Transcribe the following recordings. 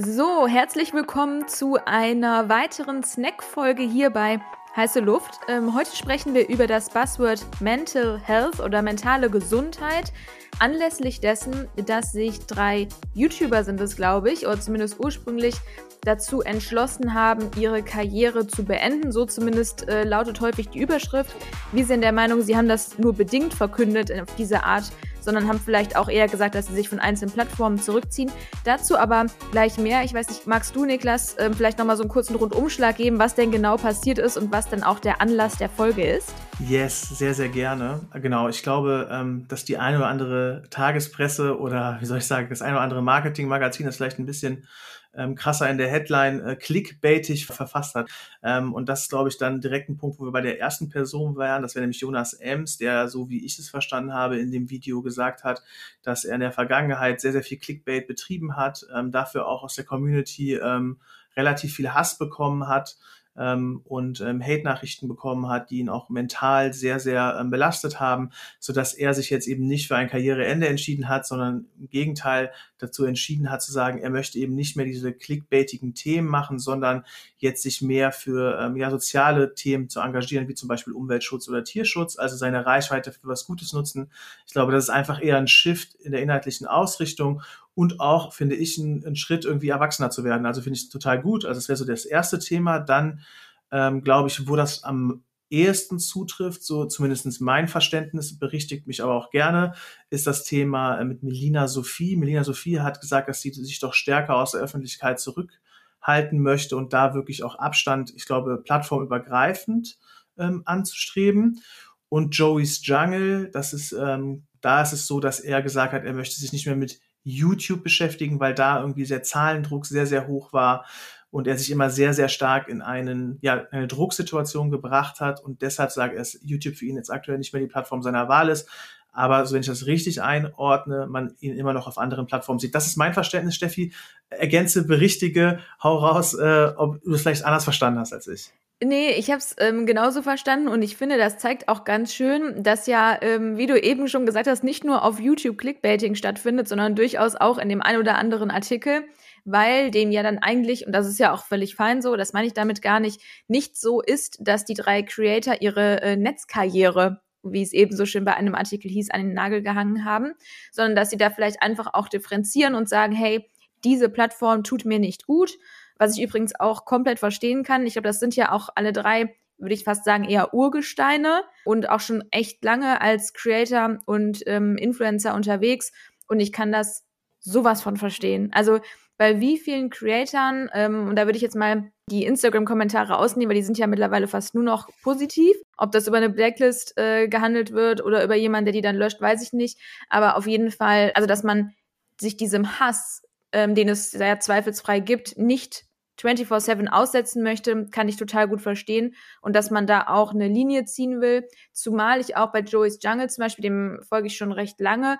So, herzlich willkommen zu einer weiteren Snack-Folge hier bei Heiße Luft. Ähm, heute sprechen wir über das Buzzword Mental Health oder mentale Gesundheit. Anlässlich dessen, dass sich drei YouTuber sind es, glaube ich, oder zumindest ursprünglich dazu entschlossen haben, ihre Karriere zu beenden. So zumindest äh, lautet häufig die Überschrift. Wir sind der Meinung, sie haben das nur bedingt verkündet auf diese Art sondern haben vielleicht auch eher gesagt, dass sie sich von einzelnen Plattformen zurückziehen. Dazu aber gleich mehr. Ich weiß nicht, magst du, Niklas, äh, vielleicht nochmal so einen kurzen Rundumschlag geben, was denn genau passiert ist und was dann auch der Anlass der Folge ist? Yes, sehr, sehr gerne. Genau, ich glaube, ähm, dass die eine oder andere Tagespresse oder wie soll ich sagen, das eine oder andere Marketingmagazin das vielleicht ein bisschen ähm, krasser in der Headline äh, clickbaitig verfasst hat. Ähm, und das ist, glaube ich, dann direkt ein Punkt, wo wir bei der ersten Person wären. Das wäre nämlich Jonas Ems, der, so wie ich es verstanden habe, in dem Video gesagt hat, dass er in der Vergangenheit sehr, sehr viel Clickbait betrieben hat, ähm, dafür auch aus der Community ähm, relativ viel Hass bekommen hat ähm, und ähm, Hate-Nachrichten bekommen hat, die ihn auch mental sehr, sehr ähm, belastet haben, so dass er sich jetzt eben nicht für ein Karriereende entschieden hat, sondern im Gegenteil dazu entschieden hat zu sagen, er möchte eben nicht mehr diese clickbaitigen Themen machen, sondern jetzt sich mehr für ähm, ja, soziale Themen zu engagieren, wie zum Beispiel Umweltschutz oder Tierschutz, also seine Reichweite für was Gutes nutzen. Ich glaube, das ist einfach eher ein Shift in der inhaltlichen Ausrichtung und auch, finde ich, ein, ein Schritt, irgendwie erwachsener zu werden. Also finde ich total gut. Also das wäre so das erste Thema. Dann ähm, glaube ich, wo das am ehesten zutrifft, so zumindest mein Verständnis, berichtigt mich aber auch gerne, ist das Thema äh, mit Melina Sophie. Melina Sophie hat gesagt, dass sie sich doch stärker aus der Öffentlichkeit zurückhalten möchte und da wirklich auch Abstand, ich glaube, plattformübergreifend ähm, anzustreben. Und Joey's Jungle, das ist, ähm, da ist es so, dass er gesagt hat, er möchte sich nicht mehr mit YouTube beschäftigen, weil da irgendwie der Zahlendruck sehr, sehr hoch war und er sich immer sehr, sehr stark in einen, ja, eine Drucksituation gebracht hat und deshalb sage ich, dass YouTube für ihn jetzt aktuell nicht mehr die Plattform seiner Wahl ist. Aber so wenn ich das richtig einordne, man ihn immer noch auf anderen Plattformen sieht. Das ist mein Verständnis, Steffi. Ergänze, berichtige, hau raus, äh, ob du es vielleicht anders verstanden hast als ich. Nee, ich habe es ähm, genauso verstanden und ich finde, das zeigt auch ganz schön, dass ja, ähm, wie du eben schon gesagt hast, nicht nur auf YouTube Clickbaiting stattfindet, sondern durchaus auch in dem ein oder anderen Artikel, weil dem ja dann eigentlich, und das ist ja auch völlig fein so, das meine ich damit gar nicht, nicht so ist, dass die drei Creator ihre äh, Netzkarriere wie es eben so schön bei einem Artikel hieß, an den Nagel gehangen haben, sondern dass sie da vielleicht einfach auch differenzieren und sagen, hey, diese Plattform tut mir nicht gut was ich übrigens auch komplett verstehen kann. Ich glaube, das sind ja auch alle drei, würde ich fast sagen, eher Urgesteine und auch schon echt lange als Creator und ähm, Influencer unterwegs. Und ich kann das sowas von verstehen. Also bei wie vielen Creatoren, ähm, und da würde ich jetzt mal die Instagram-Kommentare ausnehmen, weil die sind ja mittlerweile fast nur noch positiv. Ob das über eine Blacklist äh, gehandelt wird oder über jemanden, der die dann löscht, weiß ich nicht. Aber auf jeden Fall, also dass man sich diesem Hass, ähm, den es sehr zweifelsfrei gibt, nicht 24-7 aussetzen möchte, kann ich total gut verstehen. Und dass man da auch eine Linie ziehen will. Zumal ich auch bei Joey's Jungle zum Beispiel, dem folge ich schon recht lange,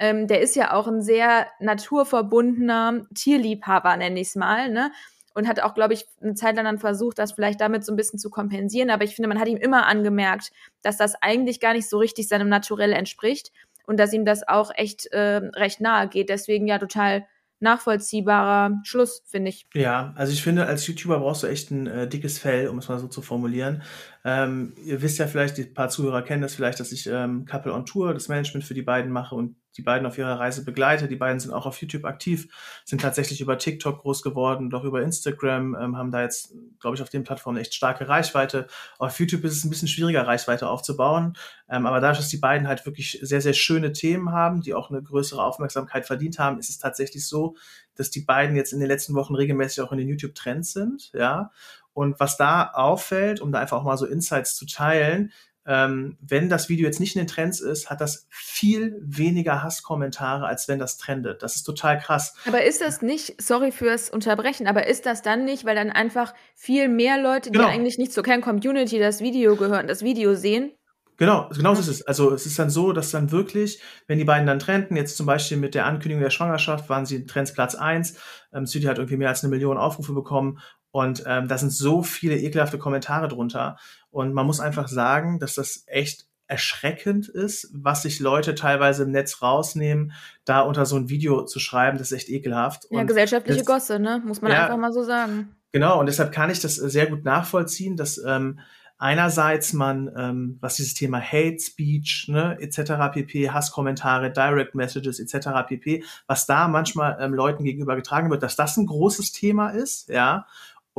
ähm, der ist ja auch ein sehr naturverbundener Tierliebhaber, nenne ich es mal, ne? Und hat auch, glaube ich, eine Zeit lang dann versucht, das vielleicht damit so ein bisschen zu kompensieren. Aber ich finde, man hat ihm immer angemerkt, dass das eigentlich gar nicht so richtig seinem Naturell entspricht und dass ihm das auch echt äh, recht nahe geht. Deswegen ja total nachvollziehbarer Schluss, finde ich. Ja, also ich finde, als YouTuber brauchst du echt ein äh, dickes Fell, um es mal so zu formulieren. Ähm, ihr wisst ja vielleicht, die paar Zuhörer kennen das vielleicht, dass ich ähm, Couple on Tour, das Management für die beiden mache und die beiden auf ihrer Reise begleite. Die beiden sind auch auf YouTube aktiv, sind tatsächlich über TikTok groß geworden, doch über Instagram, ähm, haben da jetzt, glaube ich, auf den Plattformen echt starke Reichweite. Auf YouTube ist es ein bisschen schwieriger, Reichweite aufzubauen. Ähm, aber dadurch, dass die beiden halt wirklich sehr, sehr schöne Themen haben, die auch eine größere Aufmerksamkeit verdient haben, ist es tatsächlich so, dass die beiden jetzt in den letzten Wochen regelmäßig auch in den YouTube-Trends sind, ja. Und was da auffällt, um da einfach auch mal so Insights zu teilen, ähm, wenn das Video jetzt nicht in den Trends ist, hat das viel weniger Hasskommentare, als wenn das trendet. Das ist total krass. Aber ist das nicht, sorry fürs Unterbrechen, aber ist das dann nicht, weil dann einfach viel mehr Leute, genau. die eigentlich nicht zur Kern-Community das Video gehören, das Video sehen? Genau, genau so ist es. Also es ist dann so, dass dann wirklich, wenn die beiden dann trenden, jetzt zum Beispiel mit der Ankündigung der Schwangerschaft, waren sie Trends Platz 1, ähm, City hat irgendwie mehr als eine Million Aufrufe bekommen und ähm, da sind so viele ekelhafte Kommentare drunter. Und man muss einfach sagen, dass das echt erschreckend ist, was sich Leute teilweise im Netz rausnehmen, da unter so ein Video zu schreiben, das ist echt ekelhaft. Ja, und gesellschaftliche das, Gosse, ne? Muss man ja, einfach mal so sagen. Genau, und deshalb kann ich das sehr gut nachvollziehen, dass ähm, einerseits man, ähm, was dieses Thema Hate Speech, ne, etc. pp, Hasskommentare, Direct Messages, etc. pp, was da manchmal ähm, Leuten gegenüber getragen wird, dass das ein großes Thema ist, ja,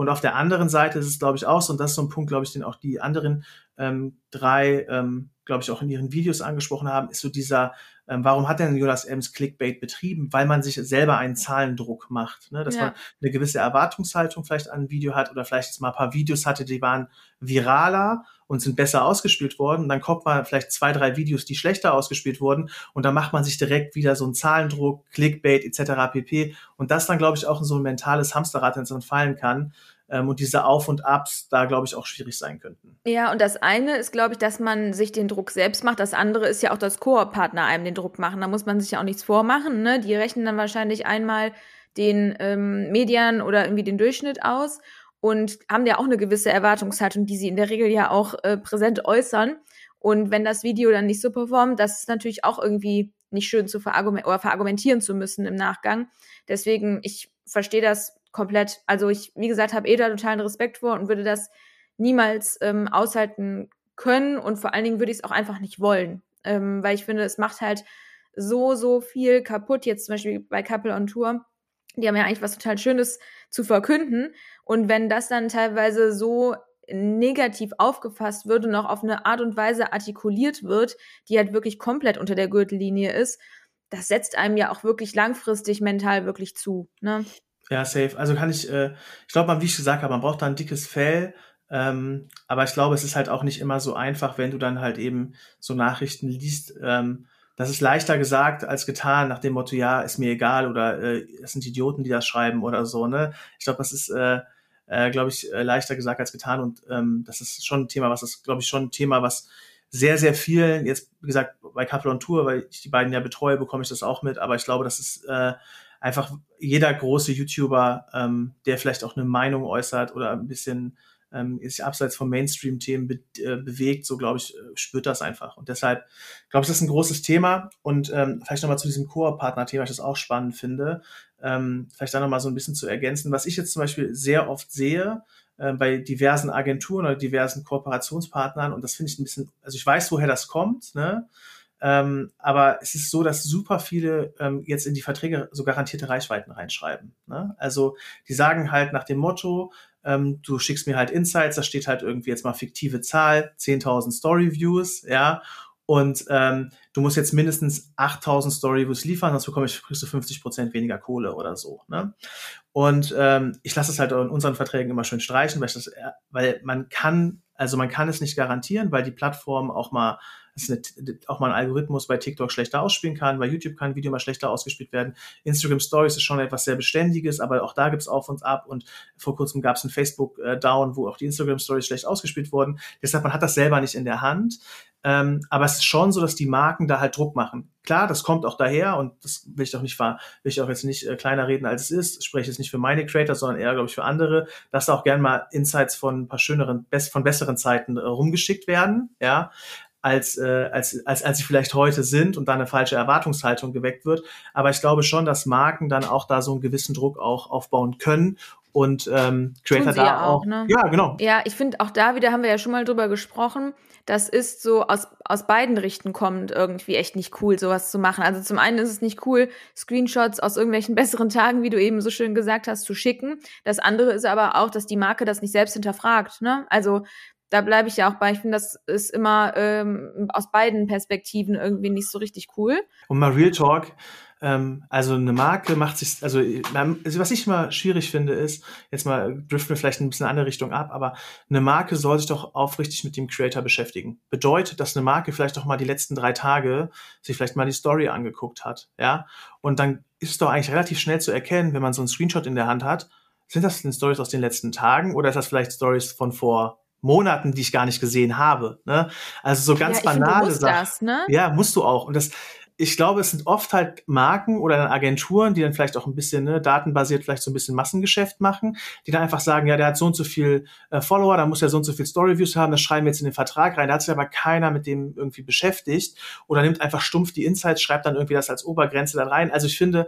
und auf der anderen Seite ist es, glaube ich, auch so, und das ist so ein Punkt, glaube ich, den auch die anderen ähm, drei, ähm, glaube ich, auch in ihren Videos angesprochen haben, ist so dieser, ähm, warum hat denn Jonas Ems Clickbait betrieben? Weil man sich selber einen Zahlendruck macht, ne? dass ja. man eine gewisse Erwartungshaltung vielleicht an ein Video hat oder vielleicht jetzt mal ein paar Videos hatte, die waren viraler und sind besser ausgespielt worden. Und dann kommt man vielleicht zwei, drei Videos, die schlechter ausgespielt wurden und dann macht man sich direkt wieder so einen Zahlendruck, Clickbait etc. pp. Und das dann, glaube ich, auch in so ein mentales Hamsterrad, in das man fallen kann, ähm, und diese Auf und Abs da, glaube ich, auch schwierig sein könnten. Ja, und das eine ist, glaube ich, dass man sich den Druck selbst macht. Das andere ist ja auch, dass Koop-Partner einem den Druck machen. Da muss man sich ja auch nichts vormachen. Ne? Die rechnen dann wahrscheinlich einmal den ähm, Medien oder irgendwie den Durchschnitt aus und haben ja auch eine gewisse Erwartungshaltung, die sie in der Regel ja auch äh, präsent äußern. Und wenn das Video dann nicht so performt, das ist natürlich auch irgendwie nicht schön zu verargumentieren oder verargumentieren zu müssen im Nachgang. Deswegen, ich verstehe das komplett. Also ich, wie gesagt, habe eh da totalen Respekt vor und würde das niemals ähm, aushalten können und vor allen Dingen würde ich es auch einfach nicht wollen, ähm, weil ich finde, es macht halt so, so viel kaputt. Jetzt zum Beispiel bei Couple on Tour, die haben ja eigentlich was total Schönes zu verkünden und wenn das dann teilweise so negativ aufgefasst wird und auch auf eine Art und Weise artikuliert wird, die halt wirklich komplett unter der Gürtellinie ist, das setzt einem ja auch wirklich langfristig mental wirklich zu. Ne? Ja, safe. Also kann ich, äh, ich glaube, wie ich gesagt habe, man braucht da ein dickes Fell. Ähm, aber ich glaube, es ist halt auch nicht immer so einfach, wenn du dann halt eben so Nachrichten liest. Ähm, das ist leichter gesagt als getan, nach dem Motto, ja, ist mir egal oder äh, es sind Idioten, die das schreiben oder so. Ne? Ich glaube, das ist, äh, äh, glaube ich, äh, leichter gesagt als getan. Und ähm, das ist schon ein Thema, was ist, glaube ich, schon ein Thema, was sehr, sehr vielen, jetzt wie gesagt, bei Couple on Tour, weil ich die beiden ja betreue, bekomme ich das auch mit, aber ich glaube, das ist äh, einfach jeder große YouTuber, ähm, der vielleicht auch eine Meinung äußert oder ein bisschen ähm, sich abseits von Mainstream-Themen be äh, bewegt, so glaube ich, äh, spürt das einfach. Und deshalb glaube ich, das ist ein großes Thema. Und ähm, vielleicht nochmal zu diesem Koop-Partner-Thema, ich das auch spannend finde, ähm, vielleicht da nochmal so ein bisschen zu ergänzen. Was ich jetzt zum Beispiel sehr oft sehe, äh, bei diversen Agenturen oder diversen Kooperationspartnern, und das finde ich ein bisschen, also ich weiß, woher das kommt, ne? Ähm, aber es ist so, dass super viele ähm, jetzt in die Verträge so garantierte Reichweiten reinschreiben. Ne? Also die sagen halt nach dem Motto, ähm, du schickst mir halt Insights, da steht halt irgendwie jetzt mal fiktive Zahl, 10.000 Story-Views, ja, und ähm, du musst jetzt mindestens 8000 Story-Views liefern, sonst bekomme ich, kriegst du 50 Prozent weniger Kohle oder so. Ne? Und ähm, ich lasse es halt in unseren Verträgen immer schön streichen, weil, das, weil man kann, also man kann es nicht garantieren, weil die Plattform auch mal eine, auch mal ein Algorithmus bei TikTok schlechter ausspielen kann, bei YouTube kann ein Video mal schlechter ausgespielt werden. Instagram Stories ist schon etwas sehr Beständiges, aber auch da gibt's Auf und Ab und vor kurzem gab's einen Facebook-Down, wo auch die Instagram Stories schlecht ausgespielt wurden. Deshalb, man hat das selber nicht in der Hand. Ähm, aber es ist schon so, dass die Marken da halt Druck machen. Klar, das kommt auch daher und das will ich doch nicht will ich auch jetzt nicht äh, kleiner reden, als es ist. Ich spreche jetzt nicht für meine Creators, sondern eher, glaube ich, für andere, dass da auch gern mal Insights von ein paar schöneren, best, von besseren Zeiten äh, rumgeschickt werden. Ja, als, äh, als, als, als sie vielleicht heute sind und da eine falsche Erwartungshaltung geweckt wird. Aber ich glaube schon, dass Marken dann auch da so einen gewissen Druck auch aufbauen können und ähm, Creator da ja auch. Ne? Ja, genau. Ja, ich finde auch da wieder haben wir ja schon mal drüber gesprochen. Das ist so aus, aus beiden Richten kommend irgendwie echt nicht cool, sowas zu machen. Also zum einen ist es nicht cool, Screenshots aus irgendwelchen besseren Tagen, wie du eben so schön gesagt hast, zu schicken. Das andere ist aber auch, dass die Marke das nicht selbst hinterfragt. Ne? Also da bleibe ich ja auch bei. Ich finde, das ist immer ähm, aus beiden Perspektiven irgendwie nicht so richtig cool. Und mal Real Talk, ähm, also eine Marke macht sich, also, was ich immer schwierig finde, ist, jetzt mal driften wir vielleicht ein bisschen in eine andere Richtung ab, aber eine Marke soll sich doch aufrichtig mit dem Creator beschäftigen. Bedeutet, dass eine Marke vielleicht doch mal die letzten drei Tage sich vielleicht mal die Story angeguckt hat, ja, und dann ist es doch eigentlich relativ schnell zu erkennen, wenn man so einen Screenshot in der Hand hat, sind das denn Stories aus den letzten Tagen oder ist das vielleicht Stories von vor Monaten, die ich gar nicht gesehen habe. Ne? Also so ganz ja, banale Sachen. Das, ne? Ja, musst du auch. Und das, ich glaube, es sind oft halt Marken oder Agenturen, die dann vielleicht auch ein bisschen ne, datenbasiert vielleicht so ein bisschen Massengeschäft machen, die dann einfach sagen, ja, der hat so und so viel äh, Follower, da muss er so und so viel Storyviews haben, das schreiben wir jetzt in den Vertrag rein. Da hat sich aber keiner mit dem irgendwie beschäftigt oder nimmt einfach stumpf die Insights, schreibt dann irgendwie das als Obergrenze dann rein. Also ich finde,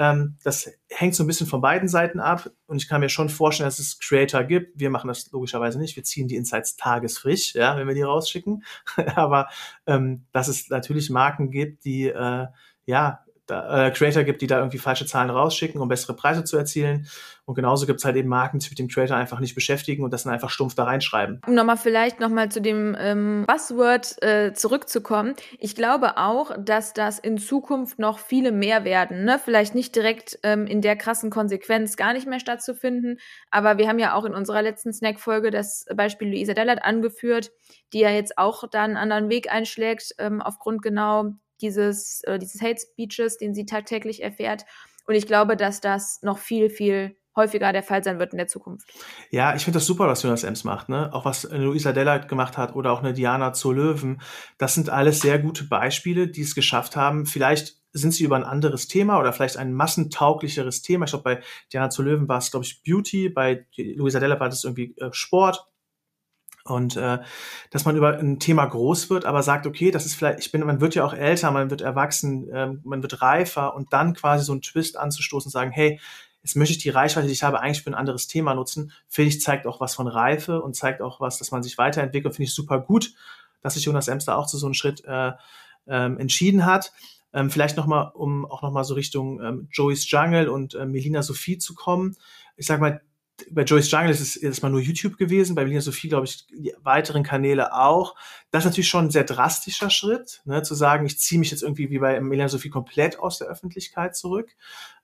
ähm, das hängt so ein bisschen von beiden Seiten ab und ich kann mir schon vorstellen, dass es Creator gibt. Wir machen das logischerweise nicht. Wir ziehen die Insights tagesfrisch, ja, wenn wir die rausschicken. Aber ähm, dass es natürlich Marken gibt, die äh, ja da, äh, Creator gibt, die da irgendwie falsche Zahlen rausschicken, um bessere Preise zu erzielen. Und genauso gibt es halt eben Marken, die sich mit dem Creator einfach nicht beschäftigen und das dann einfach stumpf da reinschreiben. Um nochmal vielleicht nochmal zu dem ähm, Buzzword äh, zurückzukommen. Ich glaube auch, dass das in Zukunft noch viele mehr werden. Ne? Vielleicht nicht direkt ähm, in der krassen Konsequenz gar nicht mehr stattzufinden. Aber wir haben ja auch in unserer letzten Snack-Folge das Beispiel Luisa Dellert angeführt, die ja jetzt auch da einen anderen Weg einschlägt, ähm, aufgrund genau dieses, äh, dieses Hate Speeches, den sie tagtäglich erfährt. Und ich glaube, dass das noch viel, viel häufiger der Fall sein wird in der Zukunft. Ja, ich finde das super, was Jonas Ems macht, ne? Auch was Luisa Della gemacht hat oder auch eine Diana zur Löwen. Das sind alles sehr gute Beispiele, die es geschafft haben. Vielleicht sind sie über ein anderes Thema oder vielleicht ein massentauglicheres Thema. Ich glaube, bei Diana zur Löwen war es, glaube ich, Beauty, bei Luisa Della war das irgendwie äh, Sport. Und äh, dass man über ein Thema groß wird, aber sagt, okay, das ist vielleicht, ich bin, man wird ja auch älter, man wird erwachsen, äh, man wird reifer und dann quasi so einen Twist anzustoßen und sagen, hey, jetzt möchte ich die Reichweite, die ich habe, eigentlich für ein anderes Thema nutzen, finde ich, zeigt auch was von Reife und zeigt auch was, dass man sich weiterentwickelt, finde ich super gut, dass sich Jonas Emster auch zu so einem Schritt äh, ähm, entschieden hat. Ähm, vielleicht nochmal, um auch nochmal so Richtung ähm, Joey's Jungle und äh, Melina Sophie zu kommen. Ich sag mal, bei Joyce Jungle ist es erstmal nur YouTube gewesen, bei Melina Sophie, glaube ich, die weiteren Kanäle auch. Das ist natürlich schon ein sehr drastischer Schritt, ne, zu sagen, ich ziehe mich jetzt irgendwie wie bei Melina Sophie komplett aus der Öffentlichkeit zurück.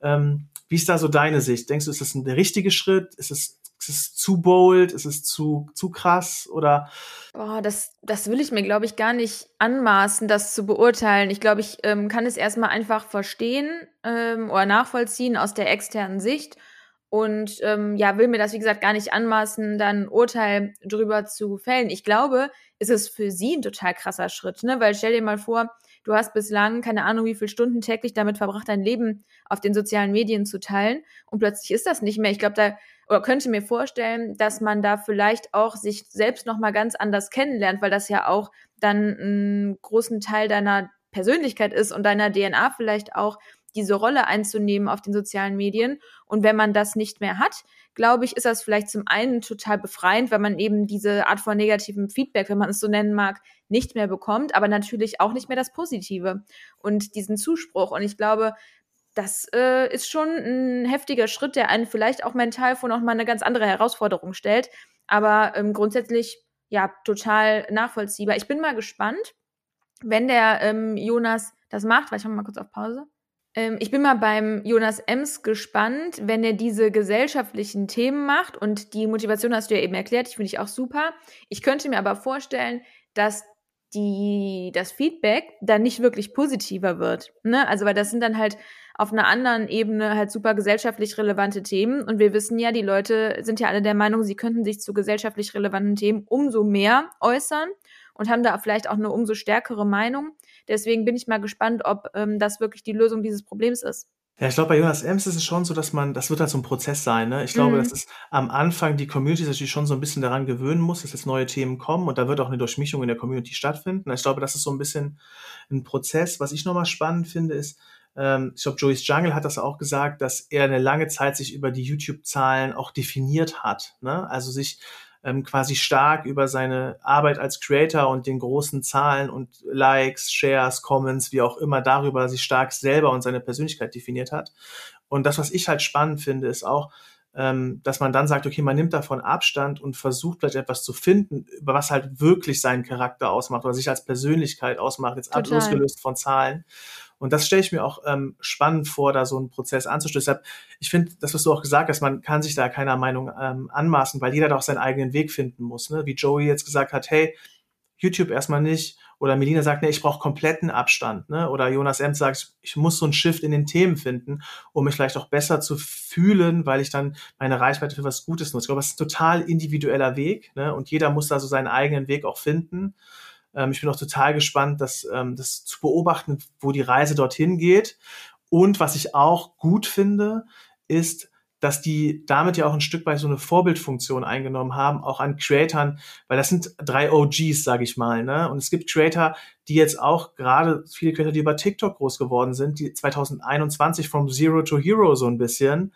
Ähm, wie ist da so deine Sicht? Denkst du, ist das ein, der richtige Schritt? Ist es, ist es zu bold? Ist es zu, zu krass? Oder? Boah, das, das will ich mir, glaube ich, gar nicht anmaßen, das zu beurteilen. Ich glaube, ich ähm, kann es erstmal einfach verstehen ähm, oder nachvollziehen aus der externen Sicht und ähm, ja, will mir das, wie gesagt, gar nicht anmaßen, dann Urteil drüber zu fällen. Ich glaube, es ist für sie ein total krasser Schritt, ne? Weil stell dir mal vor, du hast bislang keine Ahnung, wie viele Stunden täglich damit verbracht, dein Leben auf den sozialen Medien zu teilen und plötzlich ist das nicht mehr. Ich glaube, da oder könnte mir vorstellen, dass man da vielleicht auch sich selbst noch mal ganz anders kennenlernt, weil das ja auch dann einen großen Teil deiner Persönlichkeit ist und deiner DNA vielleicht auch, diese Rolle einzunehmen auf den sozialen Medien. Und wenn man das nicht mehr hat, glaube ich, ist das vielleicht zum einen total befreiend, weil man eben diese Art von negativem Feedback, wenn man es so nennen mag, nicht mehr bekommt, aber natürlich auch nicht mehr das Positive und diesen Zuspruch. Und ich glaube, das äh, ist schon ein heftiger Schritt, der einen vielleicht auch mental vor nochmal eine ganz andere Herausforderung stellt. Aber ähm, grundsätzlich ja total nachvollziehbar. Ich bin mal gespannt, wenn der ähm, Jonas das macht, weil ich mal kurz auf Pause. Ähm, ich bin mal beim Jonas Ems gespannt, wenn er diese gesellschaftlichen Themen macht und die Motivation hast du ja eben erklärt, ich finde ich auch super. Ich könnte mir aber vorstellen, dass die, das Feedback dann nicht wirklich positiver wird. Ne? Also, weil das sind dann halt auf einer anderen Ebene halt super gesellschaftlich relevante Themen. Und wir wissen ja, die Leute sind ja alle der Meinung, sie könnten sich zu gesellschaftlich relevanten Themen umso mehr äußern und haben da vielleicht auch eine umso stärkere Meinung. Deswegen bin ich mal gespannt, ob ähm, das wirklich die Lösung dieses Problems ist. Ja, ich glaube, bei Jonas Ems ist es schon so, dass man, das wird halt so ein Prozess sein. Ne? Ich glaube, mhm. dass es am Anfang die Community sich natürlich schon so ein bisschen daran gewöhnen muss, dass jetzt neue Themen kommen und da wird auch eine Durchmischung in der Community stattfinden. Ich glaube, das ist so ein bisschen ein Prozess. Was ich nochmal spannend finde, ist, ähm, ich glaube, Joey's Jungle hat das auch gesagt, dass er eine lange Zeit sich über die YouTube-Zahlen auch definiert hat. Ne? Also sich ähm, quasi stark über seine Arbeit als Creator und den großen Zahlen und Likes, Shares, Comments, wie auch immer, darüber sich stark selber und seine Persönlichkeit definiert hat. Und das, was ich halt spannend finde, ist auch, ähm, dass man dann sagt, okay, man nimmt davon Abstand und versucht vielleicht etwas zu finden, über was halt wirklich seinen Charakter ausmacht oder sich als Persönlichkeit ausmacht, jetzt Total. losgelöst von Zahlen. Und das stelle ich mir auch ähm, spannend vor, da so einen Prozess anzustößen. Deshalb, ich finde, das, was du auch gesagt hast, man kann sich da keiner Meinung ähm, anmaßen, weil jeder da auch seinen eigenen Weg finden muss. Ne? Wie Joey jetzt gesagt hat, hey, YouTube erstmal nicht. Oder Melina sagt, nee, ich brauche kompletten Abstand. Ne? Oder Jonas Ems sagt, ich muss so einen Shift in den Themen finden, um mich vielleicht auch besser zu fühlen, weil ich dann meine Reichweite für was Gutes nutze. Ich glaube, das ist ein total individueller Weg. Ne? Und jeder muss da so seinen eigenen Weg auch finden. Ähm, ich bin auch total gespannt, das, ähm, das zu beobachten, wo die Reise dorthin geht. Und was ich auch gut finde, ist, dass die damit ja auch ein Stück weit so eine Vorbildfunktion eingenommen haben, auch an Creatoren, weil das sind drei OGs, sage ich mal. Ne? Und es gibt Creator, die jetzt auch gerade viele Creator, die über TikTok groß geworden sind, die 2021 from Zero to Hero so ein bisschen,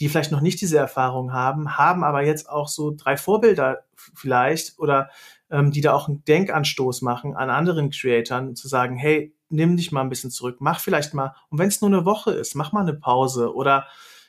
die vielleicht noch nicht diese Erfahrung haben, haben aber jetzt auch so drei Vorbilder vielleicht oder ähm, die da auch einen Denkanstoß machen an anderen Creatoren, zu sagen, hey, nimm dich mal ein bisschen zurück, mach vielleicht mal, und wenn es nur eine Woche ist, mach mal eine Pause oder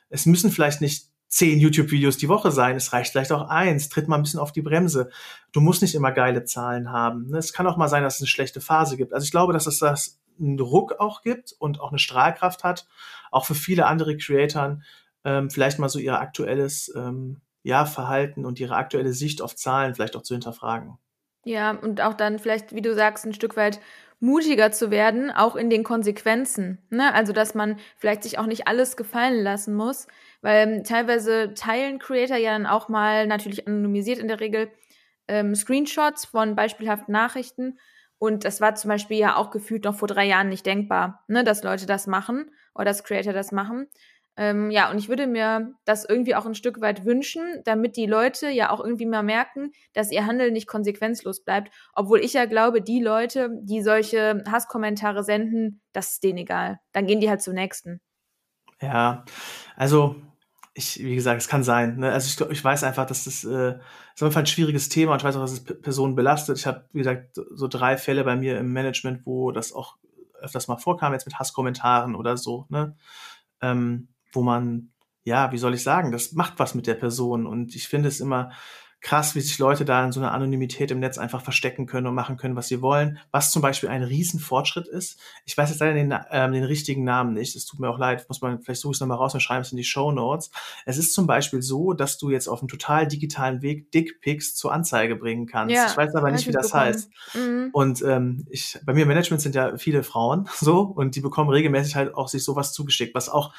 es müssen vielleicht nicht zehn YouTube-Videos die Woche sein, es reicht vielleicht auch eins, tritt mal ein bisschen auf die Bremse. Du musst nicht immer geile Zahlen haben. Ne? Es kann auch mal sein, dass es eine schlechte Phase gibt. Also ich glaube, dass es das einen Druck auch gibt und auch eine Strahlkraft hat, auch für viele andere Creatoren, ähm, vielleicht mal so ihr aktuelles ähm, ja, Verhalten und ihre aktuelle Sicht auf Zahlen vielleicht auch zu hinterfragen. Ja, und auch dann vielleicht, wie du sagst, ein Stück weit mutiger zu werden, auch in den Konsequenzen. Ne? Also, dass man vielleicht sich auch nicht alles gefallen lassen muss, weil ähm, teilweise teilen Creator ja dann auch mal, natürlich anonymisiert in der Regel, ähm, Screenshots von beispielhaften Nachrichten. Und das war zum Beispiel ja auch gefühlt noch vor drei Jahren nicht denkbar, ne, dass Leute das machen oder dass Creator das machen. Ähm, ja, und ich würde mir das irgendwie auch ein Stück weit wünschen, damit die Leute ja auch irgendwie mal merken, dass ihr Handeln nicht konsequenzlos bleibt. Obwohl ich ja glaube, die Leute, die solche Hasskommentare senden, das ist denen egal. Dann gehen die halt zum nächsten. Ja, also ich, wie gesagt, es kann sein. Ne? Also ich, ich weiß einfach, dass das äh, ist einfach ein schwieriges Thema und ich weiß auch, dass es Personen belastet. Ich habe, wie gesagt, so drei Fälle bei mir im Management, wo das auch öfters mal vorkam, jetzt mit Hasskommentaren oder so. Ne? Ähm, wo man, ja, wie soll ich sagen, das macht was mit der Person. Und ich finde es immer krass, wie sich Leute da in so einer Anonymität im Netz einfach verstecken können und machen können, was sie wollen. Was zum Beispiel ein Riesenfortschritt ist. Ich weiß jetzt leider den, ähm, den richtigen Namen nicht. Es tut mir auch leid. Muss man, vielleicht suche ich es nochmal raus und schreibe es in die Show Notes. Es ist zum Beispiel so, dass du jetzt auf einem total digitalen Weg Dickpics zur Anzeige bringen kannst. Ja, ich weiß aber nicht, wie das bekommen. heißt. Mhm. Und ähm, ich, bei mir im Management sind ja viele Frauen so und die bekommen regelmäßig halt auch sich sowas zugeschickt, was auch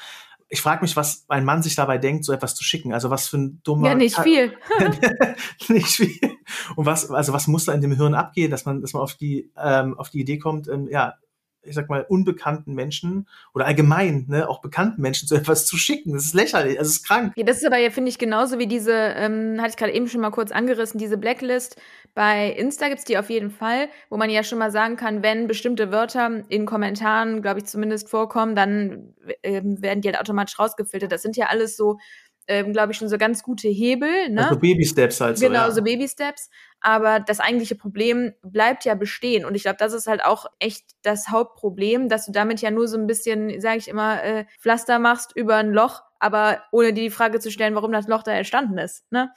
ich frage mich, was ein Mann sich dabei denkt, so etwas zu schicken. Also was für ein dummer. Ja, nicht viel. nicht viel. Und was, also was muss da in dem Hirn abgehen, dass man, dass man auf die, ähm, auf die Idee kommt, ähm, ja, ich sag mal, unbekannten Menschen oder allgemein, ne, auch bekannten Menschen so etwas zu schicken. Das ist lächerlich, also es ist krank. Ja, das ist aber ja, finde ich, genauso wie diese, ähm, hatte ich gerade eben schon mal kurz angerissen, diese Blacklist. Bei Insta gibt's die auf jeden Fall, wo man ja schon mal sagen kann, wenn bestimmte Wörter in Kommentaren, glaube ich, zumindest vorkommen, dann ähm, werden die halt automatisch rausgefiltert. Das sind ja alles so ähm, glaube ich, schon so ganz gute Hebel. Ne? Also Baby-Steps halt so. Genau, ja. so Baby-Steps. Aber das eigentliche Problem bleibt ja bestehen. Und ich glaube, das ist halt auch echt das Hauptproblem, dass du damit ja nur so ein bisschen, sage ich immer, äh, Pflaster machst über ein Loch, aber ohne die Frage zu stellen, warum das Loch da entstanden ist. Ne?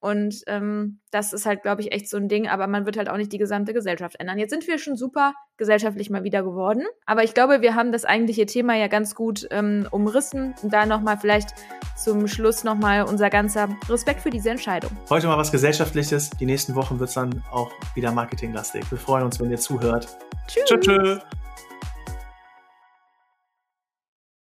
Und ähm, das ist halt, glaube ich, echt so ein Ding, aber man wird halt auch nicht die gesamte Gesellschaft ändern. Jetzt sind wir schon super gesellschaftlich mal wieder geworden, aber ich glaube, wir haben das eigentliche Thema ja ganz gut ähm, umrissen. Und da nochmal vielleicht zum Schluss nochmal unser ganzer Respekt für diese Entscheidung. Heute mal was Gesellschaftliches. Die nächsten Wochen wird es dann auch wieder marketinglastig. Wir freuen uns, wenn ihr zuhört. Tschüss. Tschüss.